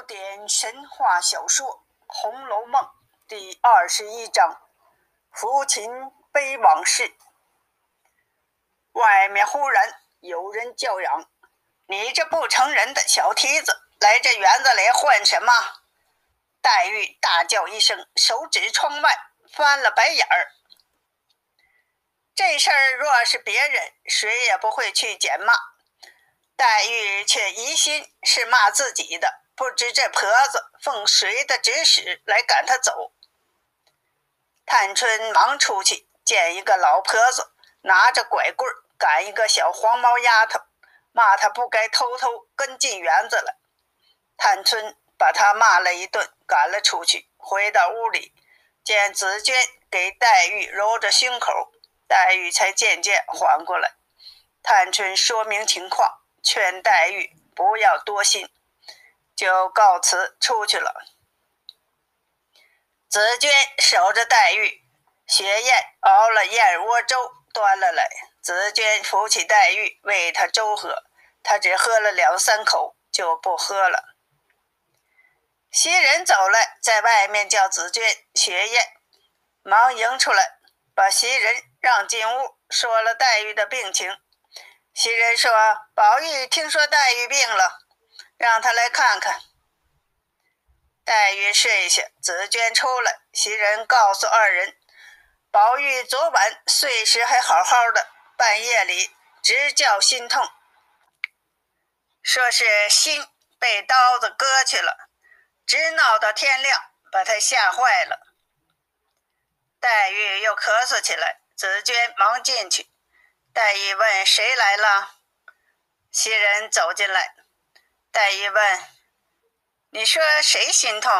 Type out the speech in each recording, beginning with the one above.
古典神话小说《红楼梦》第二十一章：抚琴悲往事。外面忽然有人叫嚷：“你这不成人的小蹄子，来这园子里混什么？”黛玉大叫一声，手指窗外，翻了白眼儿。这事儿若是别人，谁也不会去捡骂。黛玉却疑心是骂自己的。不知这婆子奉谁的指使来赶他走？探春忙出去见一个老婆子，拿着拐棍赶一个小黄毛丫头，骂她不该偷偷跟进园子来。探春把她骂了一顿，赶了出去。回到屋里，见紫鹃给黛玉揉着胸口，黛玉才渐渐缓过来。探春说明情况，劝黛玉不要多心。就告辞出去了。紫鹃守着黛玉，雪雁熬了燕窝粥端了来，紫鹃扶起黛玉喂她粥喝，她只喝了两三口就不喝了。袭人走了，在外面叫紫鹃、雪雁，忙迎出来，把袭人让进屋，说了黛玉的病情。袭人说：“宝玉听说黛玉病了。”让他来看看。黛玉睡下，紫鹃出来，袭人告诉二人，宝玉昨晚睡时还好好的，半夜里直叫心痛，说是心被刀子割去了，直闹到天亮，把他吓坏了。黛玉又咳嗽起来，紫鹃忙进去。黛玉问：“谁来了？”袭人走进来。黛玉问：“你说谁心痛？”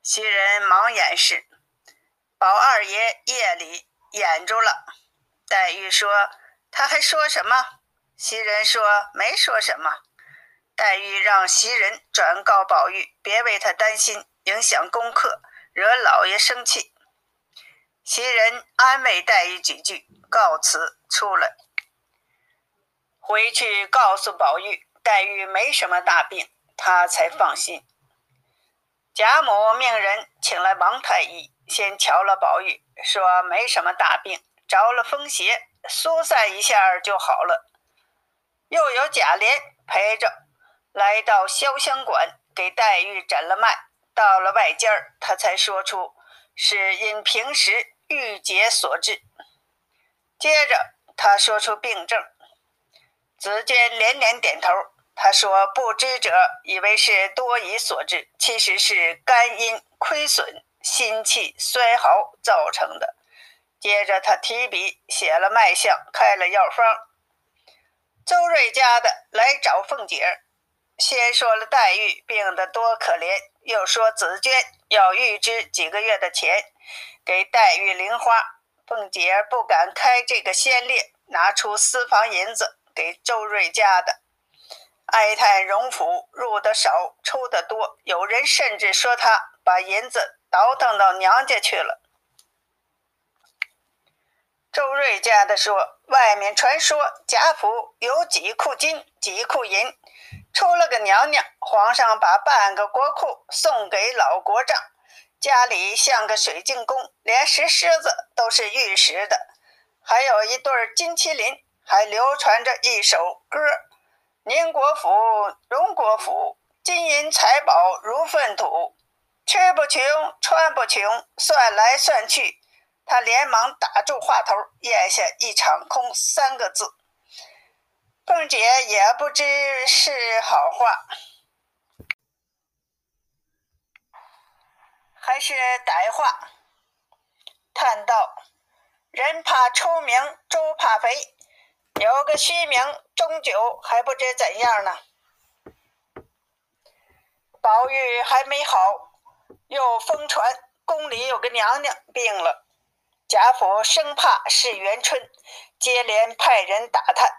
袭人忙掩饰。宝二爷夜里掩住了。黛玉说：“他还说什么？”袭人说：“没说什么。”黛玉让袭人转告宝玉，别为他担心，影响功课，惹老爷生气。袭人安慰黛玉几句，告辞出来，回去告诉宝玉。黛玉没什么大病，他才放心。贾母命人请来王太医，先瞧了宝玉，说没什么大病，着了风邪，疏散一下就好了。又有贾琏陪着，来到潇湘馆，给黛玉诊了脉。到了外间儿，他才说出是因平时郁结所致。接着他说出病症，紫鹃连连点头。他说：“不知者以为是多疑所致，其实是肝阴亏损、心气衰耗造成的。”接着他提笔写了脉象，开了药方。周瑞家的来找凤姐，先说了黛玉病得多可怜，又说紫鹃要预支几个月的钱给黛玉零花。凤姐不敢开这个先例，拿出私房银子给周瑞家的。哀叹荣府入得少，出得多，有人甚至说他把银子倒腾到娘家去了。周瑞家的说，外面传说贾府有几库金，几库银，出了个娘娘，皇上把半个国库送给老国丈，家里像个水晶宫，连石狮子都是玉石的，还有一对金麒麟，还流传着一首歌。宁国府、荣国府，金银财宝如粪土，吃不穷，穿不穷，算来算去，他连忙打住话头，咽下“一场空”三个字。凤姐也不知是好话，还是歹话，叹道：“人怕出名，猪怕肥。”有个虚名，终究还不知怎样呢。宝玉还没好，又疯传宫里有个娘娘病了。贾府生怕是元春，接连派人打探。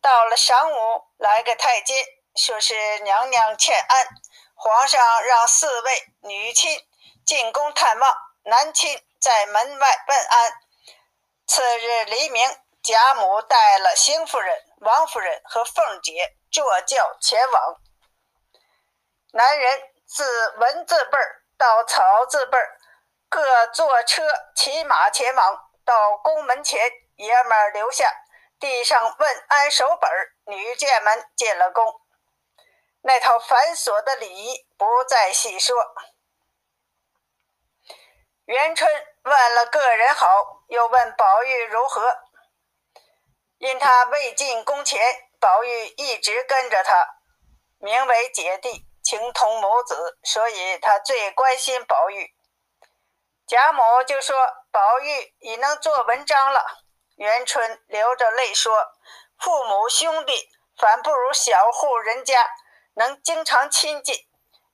到了晌午，来个太监，说是娘娘欠安，皇上让四位女亲进宫探望，男亲在门外问安。次日黎明。贾母带了邢夫人、王夫人和凤姐坐轿前往。男人自文字辈儿到草字辈儿，各坐车骑马前往，到宫门前，爷们儿留下，地上问安守本儿。女眷们进了宫，那套繁琐的礼仪不再细说。元春问了个人好，又问宝玉如何。因他未进宫前，宝玉一直跟着他，名为姐弟，情同母子，所以他最关心宝玉。贾母就说：“宝玉已能做文章了。”元春流着泪说：“父母兄弟反不如小户人家能经常亲近。”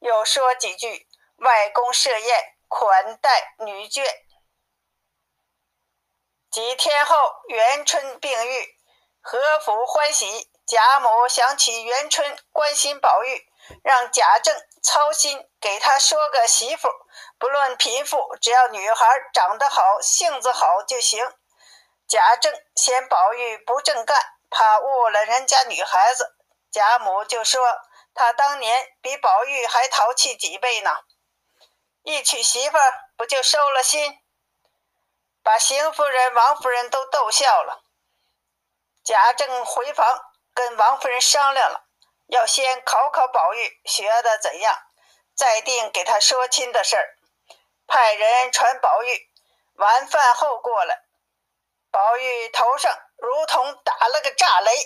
又说几句：“外公设宴款待女眷。”几天后，元春病愈。和府欢喜，贾母想起元春关心宝玉，让贾政操心，给他说个媳妇，不论贫富，只要女孩长得好，性子好就行。贾政嫌宝玉不正干，怕误了人家女孩子，贾母就说他当年比宝玉还淘气几倍呢。一娶媳妇，不就收了心，把邢夫人、王夫人都逗笑了。贾政回房跟王夫人商量了，要先考考宝玉学的怎样，再定给他说亲的事儿。派人传宝玉晚饭后过来，宝玉头上如同打了个炸雷，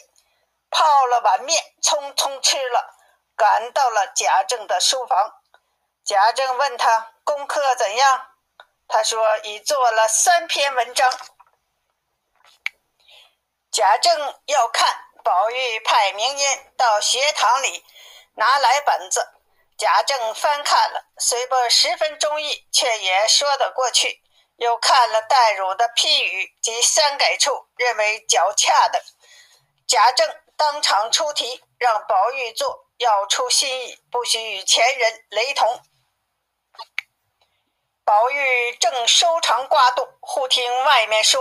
泡了碗面，匆匆吃了，赶到了贾政的书房。贾政问他功课怎样，他说已做了三篇文章。贾政要看宝玉，派明音到学堂里拿来本子。贾政翻看了，虽不十分中意，却也说得过去。又看了代乳的批语及删改处，认为较恰的。贾政当场出题，让宝玉做，要出新意，不许与前人雷同。宝玉正收藏瓜肚，忽听外面说：“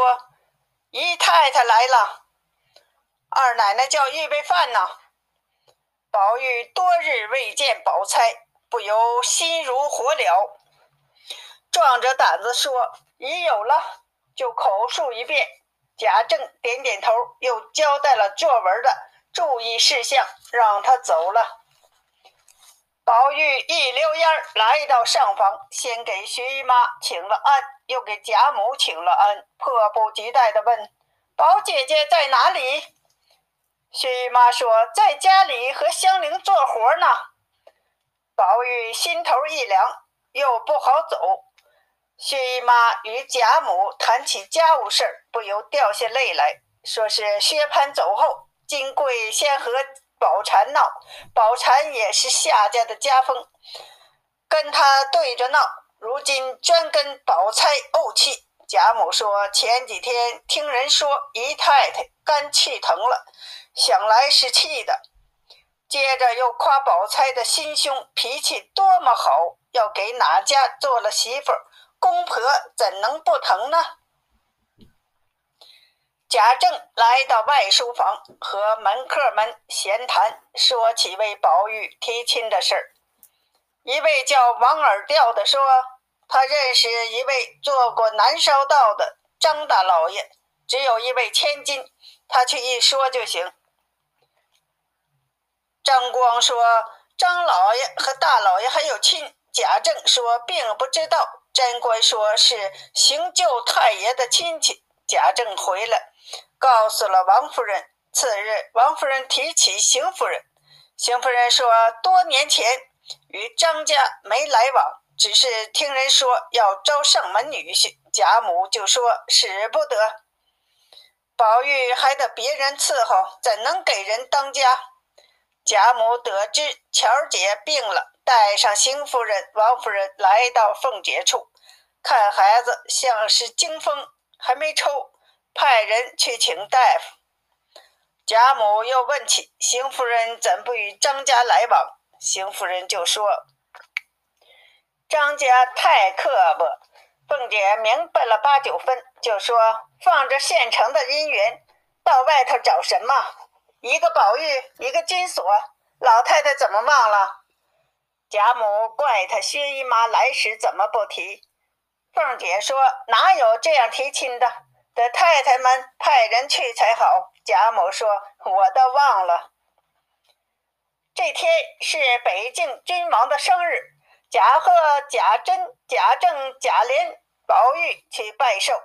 姨太太来了。”二奶奶叫预备饭呢。宝玉多日未见宝钗，不由心如火燎，壮着胆子说：“已有了。”就口述一遍。贾政点点头，又交代了作文的注意事项，让他走了。宝玉一溜烟来到上房，先给薛姨妈请了安，又给贾母请了安，迫不及待地问：“宝姐姐在哪里？”薛姨妈说：“在家里和香菱做活呢。”宝玉心头一凉，又不好走。薛姨妈与贾母谈起家务事儿，不由掉下泪来，说是薛蟠走后，金贵先和宝钗闹，宝钗也是夏家的家风，跟他对着闹，如今专跟宝钗怄气。贾母说：“前几天听人说姨太太肝气疼了。”想来是气的，接着又夸宝钗的心胸脾气多么好，要给哪家做了媳妇，公婆怎能不疼呢？贾政来到外书房，和门客们闲谈，说起为宝玉提亲的事儿。一位叫王尔调的说，他认识一位做过南烧道的张大老爷，只有一位千金，他去一说就行。张光说：“张老爷和大老爷还有亲。”贾政说：“并不知道。”贞观说是邢舅太爷的亲戚。贾政回来，告诉了王夫人。次日，王夫人提起邢夫人，邢夫人说：“多年前与张家没来往，只是听人说要招上门女婿。”贾母就说：“使不得，宝玉还得别人伺候，怎能给人当家？”贾母得知巧姐病了，带上邢夫人、王夫人来到凤姐处，看孩子像是惊风，还没抽，派人去请大夫。贾母又问起邢夫人怎不与张家来往，邢夫人就说：“张家太刻薄。”凤姐明白了八九分，就说：“放着现成的姻缘，到外头找什么？”一个宝玉，一个金锁，老太太怎么忘了？贾母怪他薛姨妈来时怎么不提？凤姐说：“哪有这样提亲的？得太太们派人去才好。”贾母说：“我倒忘了，这天是北境君王的生日，贾贺、贾珍、贾政、贾琏、宝玉去拜寿，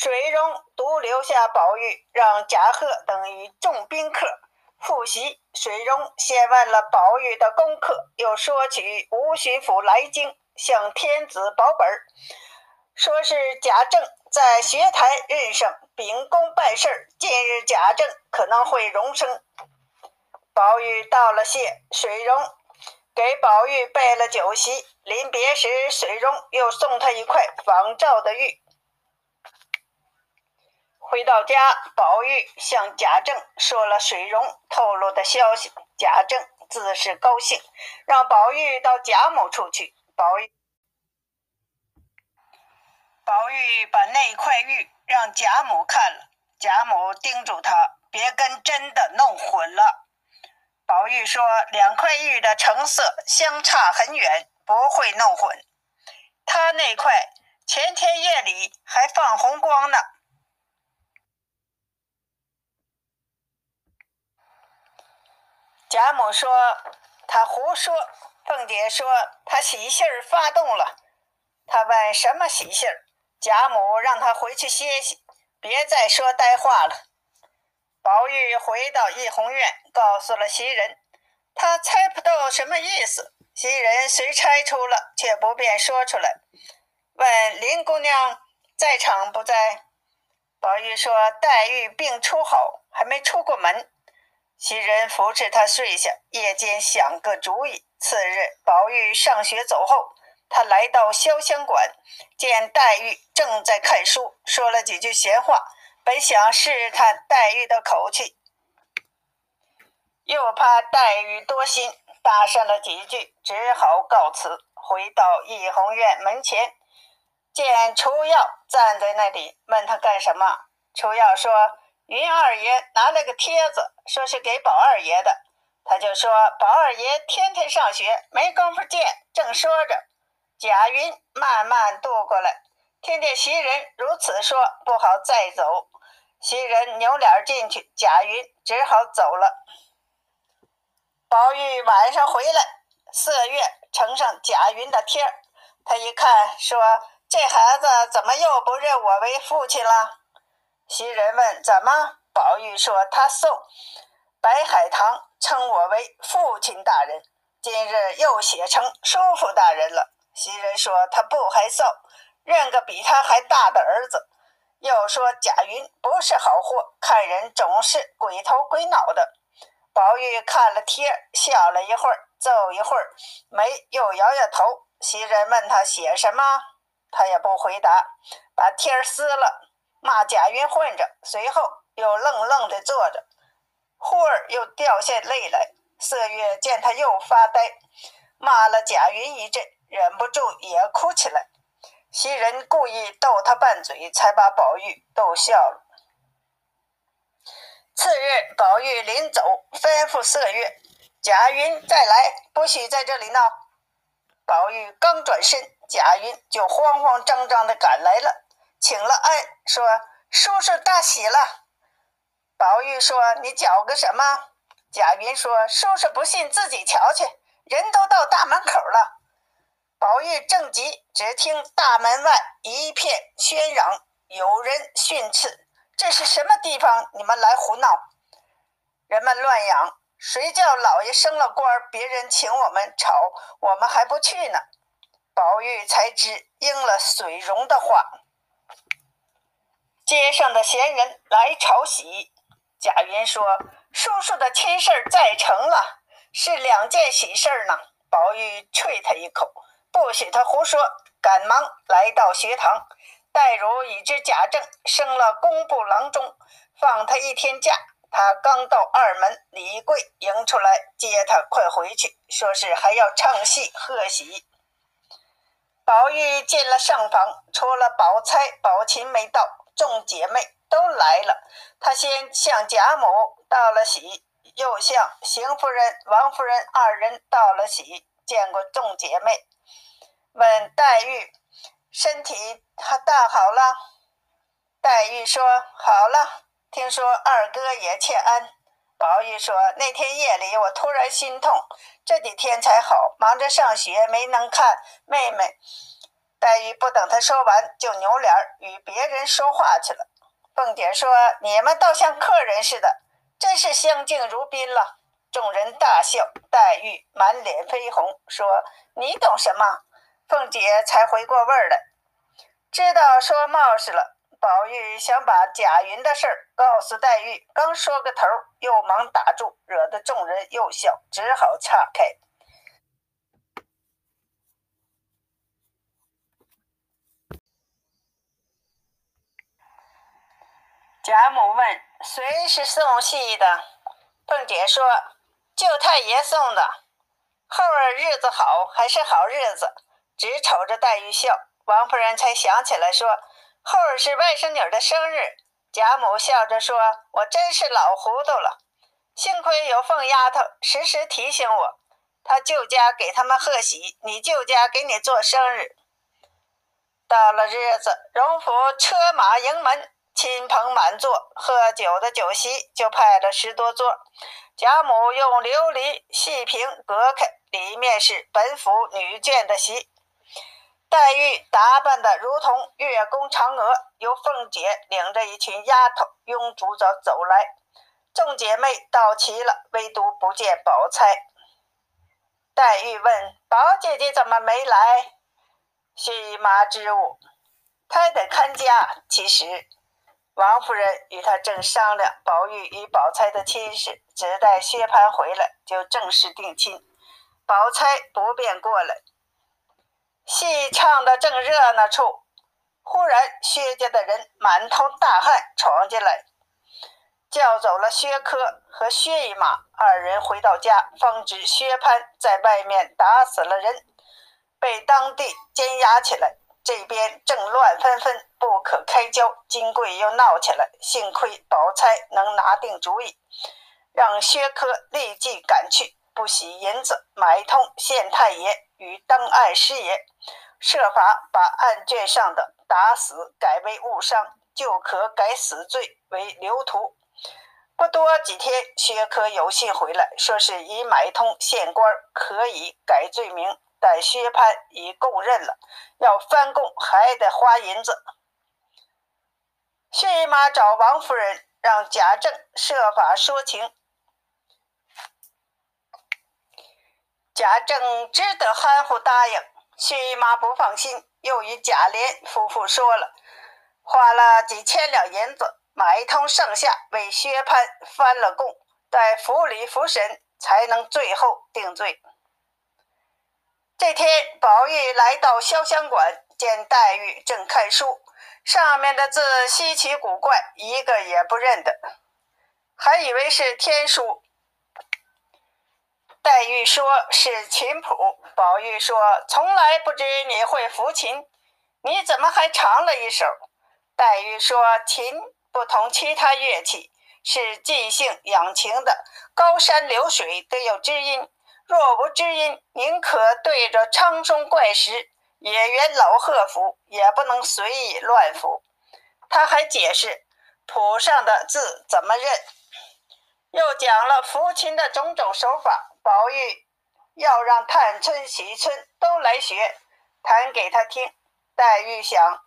水溶独留下宝玉，让贾贺等与众宾客复习。水溶先问了宝玉的功课，又说起吴巡抚来京。”向天子保本儿，说是贾政在学台任上秉公办事儿。近日贾政可能会荣升。宝玉道了谢，水溶给宝玉备了酒席。临别时，水溶又送他一块仿照的玉。回到家，宝玉向贾政说了水溶透露的消息。贾政自是高兴，让宝玉到贾母处去。宝玉，宝玉把那块玉让贾母看了，贾母叮嘱他别跟真的弄混了。宝玉说：“两块玉的成色相差很远，不会弄混。他那块前天夜里还放红光呢。”贾母说：“他胡说。”凤姐说：“他喜信儿发动了。”他问：“什么喜信？”贾母让他回去歇息，别再说呆话了。宝玉回到怡红院，告诉了袭人，他猜不到什么意思。袭人虽猜出了，却不便说出来，问林姑娘在场不在。宝玉说：“黛玉病初好，还没出过门。”袭人扶持他睡下，夜间想个主意。次日，宝玉上学走后，他来到潇湘馆，见黛玉正在看书，说了几句闲话。本想试探黛玉的口气，又怕黛玉多心，搭讪了几句，只好告辞。回到怡红院门前，见楚耀站在那里，问他干什么。楚耀说。云二爷拿了个帖子，说是给宝二爷的。他就说：“宝二爷天天上学，没工夫见。”正说着，贾云慢慢渡过来，听见袭人如此说，不好再走。袭人扭脸进去，贾云只好走了。宝玉晚上回来，四月呈上贾云的帖儿，他一看，说：“这孩子怎么又不认我为父亲了？”袭人问：“怎么？”宝玉说：“他送白海棠称我为父亲大人，今日又写成叔父大人了。”袭人说：“他不害臊，认个比他还大的儿子。”又说：“贾云不是好货，看人总是鬼头鬼脑的。”宝玉看了贴，笑了一会儿，皱一会儿眉，又摇摇头。袭人问他写什么，他也不回答，把贴撕了。骂贾云混着，随后又愣愣地坐着，忽儿又掉下泪来。色月见他又发呆，骂了贾云一阵，忍不住也哭起来。袭人故意逗他拌嘴，才把宝玉逗笑了。次日，宝玉临走，吩咐色月：“贾云再来，不许在这里闹。”宝玉刚转身，贾云就慌慌张张地赶来了。请了安，说：“叔叔大喜了。”宝玉说：“你搅个什么？”贾云说：“叔叔不信，自己瞧去。人都到大门口了。”宝玉正急，只听大门外一片喧嚷，有人训斥：“这是什么地方？你们来胡闹！”人们乱嚷：“谁叫老爷升了官，别人请我们吵，我们还不去呢？”宝玉才知应了水溶的话。街上的闲人来朝喜，贾云说：“叔叔的亲事儿在成了，是两件喜事儿呢。”宝玉啐他一口，不许他胡说，赶忙来到学堂。黛如已知贾政升了工部郎中，放他一天假。他刚到二门，李贵迎出来接他，快回去，说是还要唱戏贺喜。宝玉进了上房，除了宝钗、宝琴没到。众姐妹都来了，他先向贾母道了喜，又向邢夫人、王夫人二人道了喜。见过众姐妹，问黛玉身体还大好了。黛玉说：“好了。”听说二哥也欠安。宝玉说：“那天夜里我突然心痛，这几天才好，忙着上学没能看妹妹。”黛玉不等他说完，就扭脸与别人说话去了。凤姐说：“你们倒像客人似的，真是相敬如宾了。”众人大笑。黛玉满脸绯红，说：“你懂什么？”凤姐才回过味儿来，知道说冒失了。宝玉想把贾云的事儿告诉黛玉，刚说个头，又忙打住，惹得众人又笑，只好岔开。贾母问：“谁是送戏的？”凤姐说：“舅太爷送的。”后儿日子好还是好日子，只瞅着黛玉笑。王夫人才想起来说。后儿是外甥女的生日，贾母笑着说：“我真是老糊涂了，幸亏有凤丫头时时提醒我。他舅家给他们贺喜，你舅家给你做生日。到了日子，荣府车马迎门，亲朋满座，喝酒的酒席就派了十多桌。贾母用琉璃细屏隔开，里面是本府女眷的席。”黛玉打扮的如同月宫嫦娥，由凤姐领着一群丫头拥烛早走来。众姐妹到齐了，唯独不见宝钗。黛玉问：“宝姐姐怎么没来？”薛姨妈支吾：“她得看家。”其实，王夫人与他正商量宝玉与宝钗的亲事，只待薛蟠回来就正式定亲，宝钗不便过来。戏唱的正热闹处，忽然薛家的人满头大汗闯进来，叫走了薛科和薛姨妈二人。回到家，方知薛蟠在外面打死了人，被当地监押起来。这边正乱纷纷，不可开交。金贵又闹起来，幸亏宝钗能拿定主意，让薛科立即赶去，不惜银子买通县太爷。与登案师爷设法把案卷上的打死改为误伤，就可改死罪为流徒。不多几天，薛科有信回来，说是已买通县官，可以改罪名。但薛蟠已供认了，要翻供还得花银子。薛姨妈找王夫人，让贾政设法说情。贾政只得含糊答应，薛姨妈不放心，又与贾琏夫妇说了，花了几千两银子，买通上下为薛蟠翻了供，待府里复审，才能最后定罪。这天，宝玉来到潇湘馆，见黛玉正看书，上面的字稀奇古怪，一个也不认得，还以为是天书。黛玉说是琴谱，宝玉说从来不知你会抚琴，你怎么还唱了一首？黛玉说琴不同其他乐器，是即兴养情的，高山流水得有知音，若无知音，宁可对着苍松怪石、野原老鹤抚，也不能随意乱抚。他还解释谱上的字怎么认，又讲了抚琴的种种手法。宝玉要让探春、喜春都来学，弹给他听。黛玉想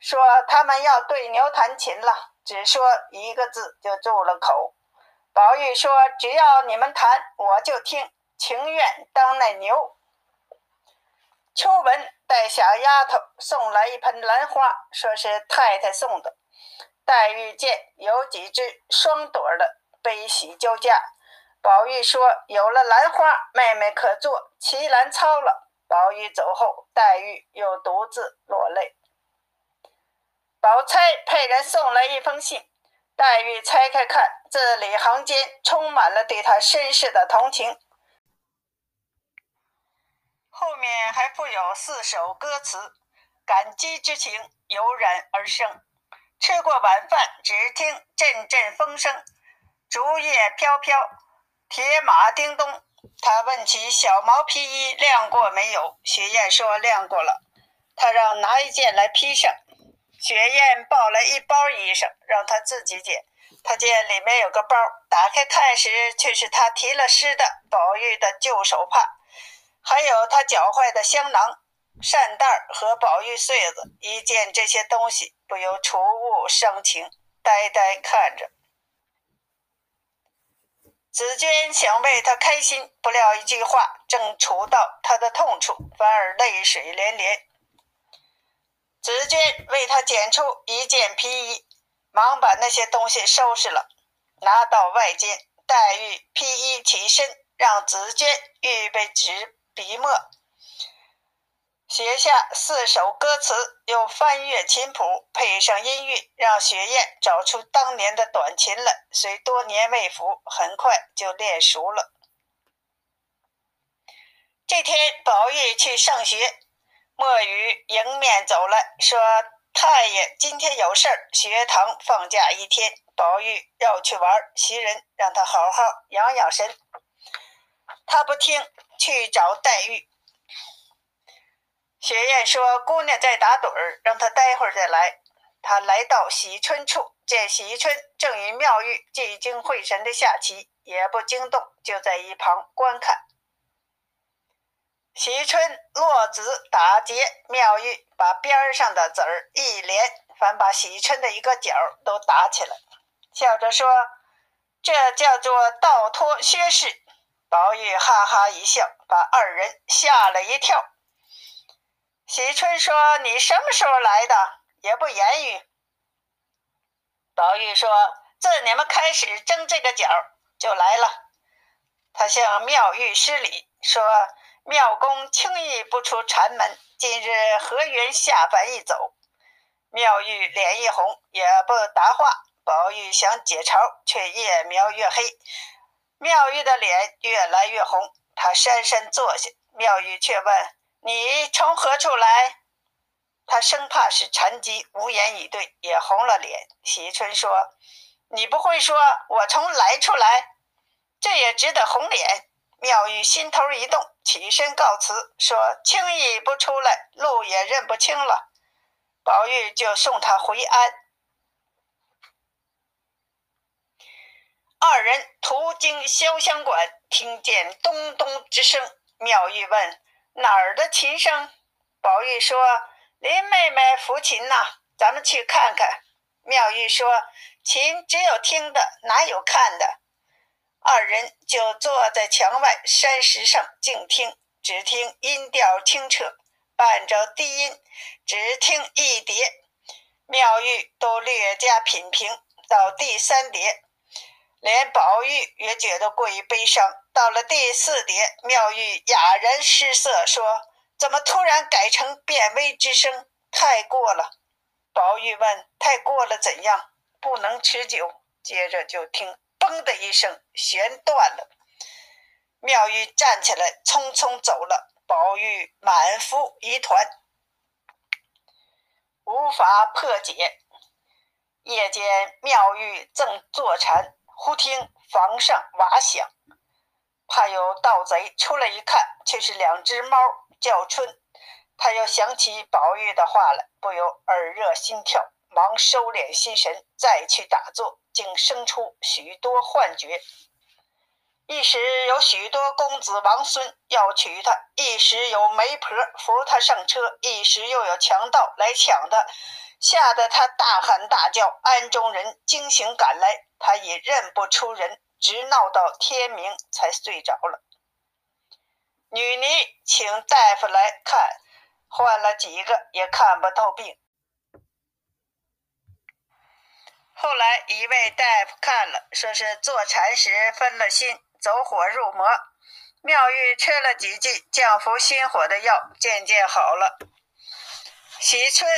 说他们要对牛弹琴了，只说一个字就住了口。宝玉说：“只要你们弹，我就听，情愿当那牛。”秋文带小丫头送来一盆兰花，说是太太送的。黛玉见有几只双朵的，悲喜交加。宝玉说：“有了兰花，妹妹可做奇兰操了。”宝玉走后，黛玉又独自落泪。宝钗派人送来一封信，黛玉拆开看，字里行间充满了对她身世的同情。后面还附有四首歌词，感激之情油然而生。吃过晚饭，只听阵阵风声，竹叶飘飘。铁马叮咚。他问起小毛皮衣晾过没有，雪雁说晾过了。他让拿一件来披上。雪雁抱来一包衣裳，让他自己捡。他见里面有个包，打开看时，却是他提了湿的宝玉的旧手帕，还有他脚坏的香囊、扇袋和宝玉穗子。一见这些东西，不由触物生情，呆呆看着。紫娟想为他开心，不料一句话正触到他的痛处，反而泪水连连。紫娟为他捡出一件皮衣，忙把那些东西收拾了，拿到外间。黛玉披衣起身，让紫娟预备纸笔墨，写下四首歌词，又翻阅琴谱，配上音韵，让雪雁找出当年的短琴来。虽多年未抚，很快就练熟了。这天，宝玉去上学。墨雨迎面走来，说：“太爷今天有事儿，学堂放假一天。宝玉要去玩，袭人让他好好养养神。他不听，去找黛玉。雪雁说：‘姑娘在打盹儿，让她待会儿再来。’他来到喜春处，见喜春正与妙玉聚精会神的下棋，也不惊动，就在一旁观看。”喜春落子打结，妙玉把边上的子儿一连，反把喜春的一个角都打起来，笑着说：“这叫做倒脱薛氏。”宝玉哈哈一笑，把二人吓了一跳。喜春说：“你什么时候来的？也不言语。”宝玉说：“自你们开始争这个角，就来了。”他向妙玉施礼，说。妙公轻易不出禅门，今日何缘下凡一走？妙玉脸一红，也不答话。宝玉想解嘲，却越描越黑。妙玉的脸越来越红，他姗姗坐下。妙玉却问：“你从何处来？”他生怕是禅机，无言以对，也红了脸。喜春说：“你不会说我从来处来？这也值得红脸？”妙玉心头一动，起身告辞，说：“轻易不出来，路也认不清了。”宝玉就送他回安。二人途经潇湘馆，听见咚咚之声。妙玉问：“哪儿的琴声？”宝玉说：“林妹妹抚琴呐，咱们去看看。”妙玉说：“琴只有听的，哪有看的？”二人就坐在墙外山石上静听，只听音调清澈，伴着低音，只听一叠。妙玉都略加品评，到第三叠，连宝玉也觉得过于悲伤。到了第四叠，妙玉哑然失色，说：“怎么突然改成变微之声？太过了。”宝玉问：“太过了怎样？不能持久。”接着就听。嘣的一声，弦断了。妙玉站起来，匆匆走了。宝玉满腹疑团，无法破解。夜间，妙玉正坐禅，忽听房上瓦响，怕有盗贼出来一看，却是两只猫叫春。他又想起宝玉的话来，不由耳热心跳。忙收敛心神，再去打坐，竟生出许多幻觉。一时有许多公子王孙要娶她，一时有媒婆扶她上车，一时又有强盗来抢她，吓得她大喊大叫。安中人惊醒赶来，他已认不出人，直闹到天明才睡着了。女尼请大夫来看，换了几个也看不透病。后来一位大夫看了，说是坐禅时分了心，走火入魔。妙玉吃了几剂降服心火的药，渐渐好了。喜春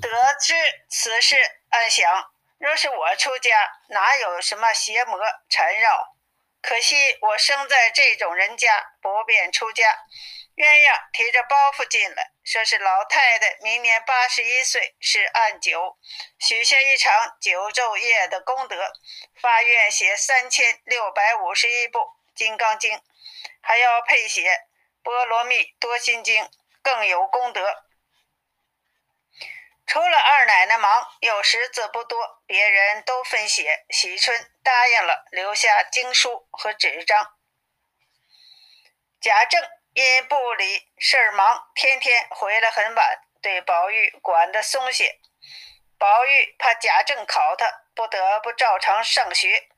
得知此事，暗想：若是我出家，哪有什么邪魔缠绕？可惜我生在这种人家，不便出家。鸳鸯提着包袱进来，说是老太太明年八十一岁，是按九许下一场九昼夜的功德，发愿写三千六百五十一部，金刚经》，还要配写《波罗蜜多心经》，更有功德。除了二奶奶忙，有时字不多，别人都分写。喜春答应了，留下经书和纸张。贾政因部里事儿忙，天天回来很晚，对宝玉管得松懈。宝玉怕贾政考他，不得不照常上学。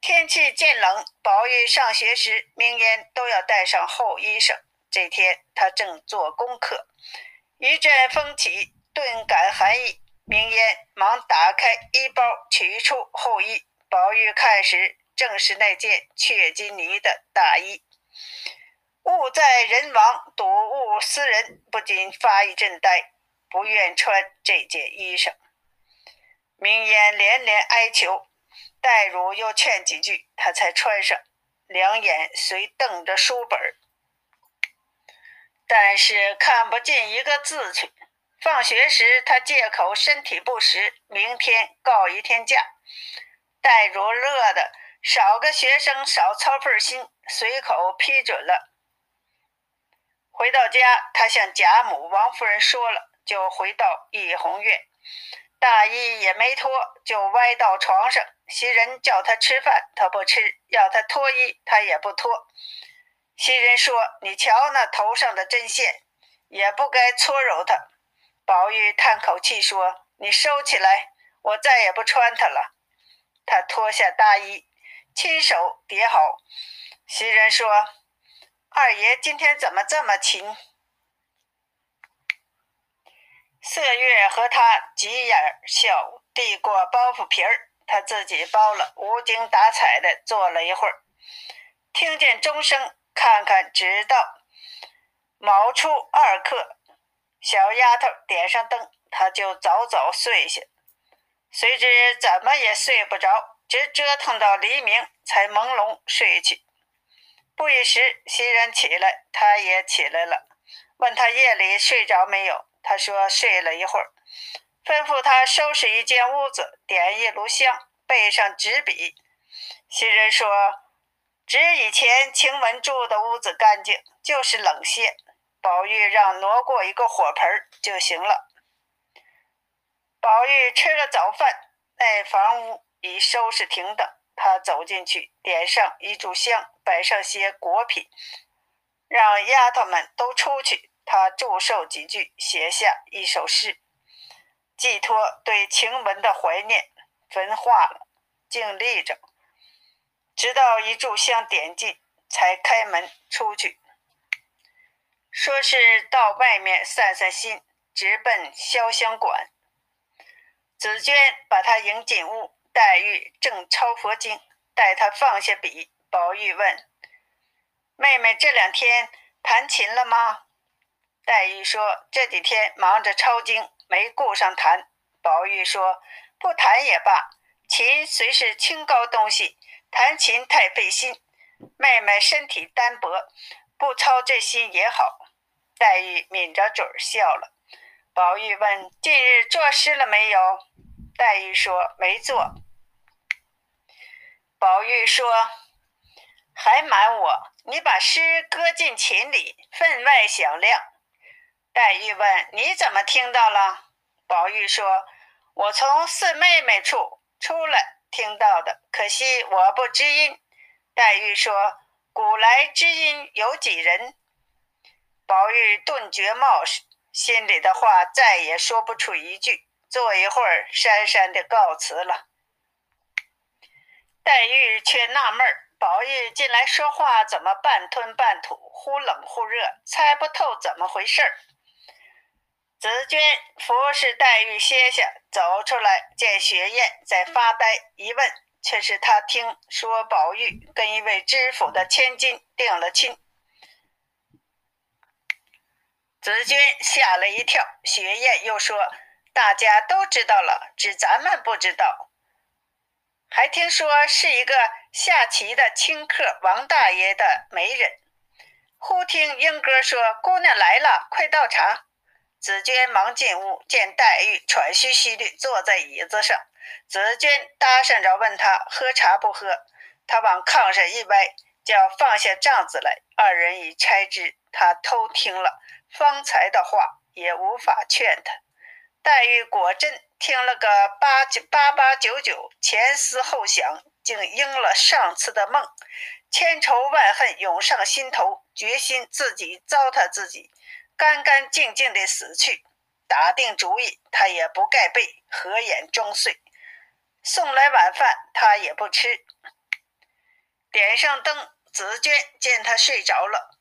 天气渐冷，宝玉上学时，明烟都要带上厚衣裳。这天他正做功课，一阵风起。顿感寒意，明烟忙打开衣包，取出厚衣。宝玉看时，正是那件雀金呢的大衣。物在人亡，睹物思人，不禁发一阵呆，不愿穿这件衣裳。明烟连连哀求，黛如又劝几句，他才穿上，两眼虽瞪着书本，但是看不进一个字去。放学时，他借口身体不适，明天告一天假。戴如乐的少个学生少操份心，随口批准了。回到家，他向贾母、王夫人说了，就回到怡红院，大衣也没脱，就歪到床上。袭人叫他吃饭，他不吃；要他脱衣，他也不脱。袭人说：“你瞧那头上的针线，也不该搓揉它。”宝玉叹口气说：“你收起来，我再也不穿它了。”他脱下大衣，亲手叠好。袭人说：“二爷今天怎么这么勤？”色月和他挤眼笑，递过包袱皮儿，他自己包了，无精打采的坐了一会儿，听见钟声，看看直到卯初二刻。小丫头点上灯，他就早早睡下。谁知怎么也睡不着，直折腾到黎明才朦胧睡去。不一时，袭人起来，他也起来了，问他夜里睡着没有。他说睡了一会儿，吩咐他收拾一间屋子，点一炉香，备上纸笔。袭人说：“只以前晴雯住的屋子干净，就是冷些。”宝玉让挪过一个火盆就行了。宝玉吃了早饭，那房屋已收拾停当。他走进去，点上一炷香，摆上些果品，让丫头们都出去。他祝寿几句，写下一首诗，寄托对晴雯的怀念。焚化了，静立着，直到一炷香点尽，才开门出去。说是到外面散散心，直奔潇湘馆。紫娟把他迎进屋，黛玉正抄佛经，待他放下笔，宝玉问：“妹妹这两天弹琴了吗？”黛玉说：“这几天忙着抄经，没顾上弹。”宝玉说：“不弹也罢，琴虽是清高东西，弹琴太费心。妹妹身体单薄，不操这心也好。”黛玉抿着嘴笑了。宝玉问：“近日作诗了没有？”黛玉说：“没做。”宝玉说：“还瞒我？你把诗搁进琴里，分外响亮。”黛玉问：“你怎么听到了？”宝玉说：“我从四妹妹处出来听到的，可惜我不知音。”黛玉说：“古来知音有几人？”宝玉顿觉冒失，心里的话再也说不出一句。坐一会儿，讪讪的告辞了。黛玉却纳闷儿：宝玉进来说话怎么半吞半吐，忽冷忽热，猜不透怎么回事儿。紫娟服侍黛玉歇下，走出来见雪雁在发呆，一问，却是她听说宝玉跟一位知府的千金定了亲。紫娟吓了一跳，雪雁又说：“大家都知道了，只咱们不知道。还听说是一个下棋的清客王大爷的媒人。”忽听莺歌说：“姑娘来了，快倒茶。”紫娟忙进屋，见黛玉喘吁吁地坐在椅子上。紫娟搭讪着问他喝茶不喝，他往炕上一歪，叫放下帐子来。二人已差之，他偷听了方才的话，也无法劝他。黛玉果真听了个八九八八九九，前思后想，竟应了上次的梦，千仇万恨涌上心头，决心自己糟蹋自己，干干净净的死去。打定主意，他也不盖被，合眼装睡。送来晚饭，他也不吃。点上灯，紫娟见他睡着了，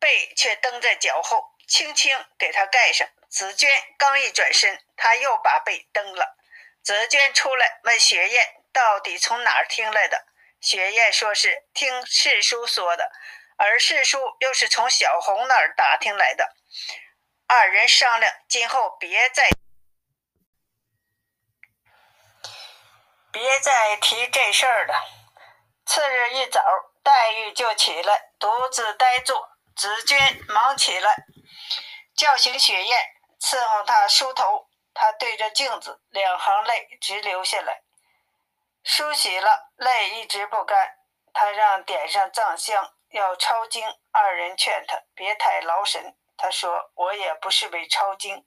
被却蹬在脚后，轻轻给他盖上。紫娟刚一转身，他又把被蹬了。紫娟出来问雪雁：“到底从哪儿听来的？”雪雁说是听世叔说的，而世叔又是从小红那儿打听来的。二人商量，今后别再别再提这事儿了。次日一早，黛玉就起来，独自呆坐。紫鹃忙起来，叫醒雪雁，伺候她梳头。她对着镜子，两行泪直流下来。梳洗了，泪一直不干。她让点上藏香，要抄经。二人劝她别太劳神。他说：“我也不是为抄经，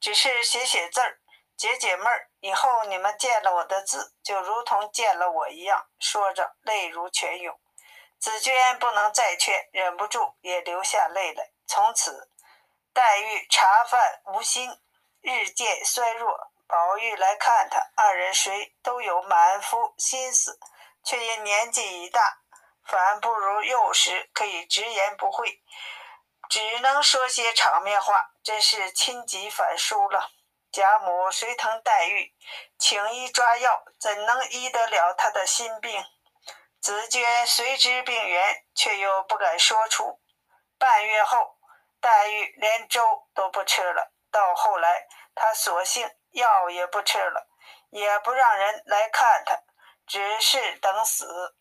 只是写写字儿，解解闷儿。以后你们见了我的字，就如同见了我一样。”说着，泪如泉涌。紫娟不能再劝，忍不住也流下泪来。从此，黛玉茶饭无心，日渐衰弱。宝玉来看她，二人谁都有满腹心思，却因年纪已大，反不如幼时可以直言不讳。只能说些场面话，真是亲急反疏了。贾母谁疼黛玉，请医抓药，怎能医得了她的心病？紫鹃随之病源，却又不敢说出。半月后，黛玉连粥都不吃了。到后来，她索性药也不吃了，也不让人来看她，只是等死。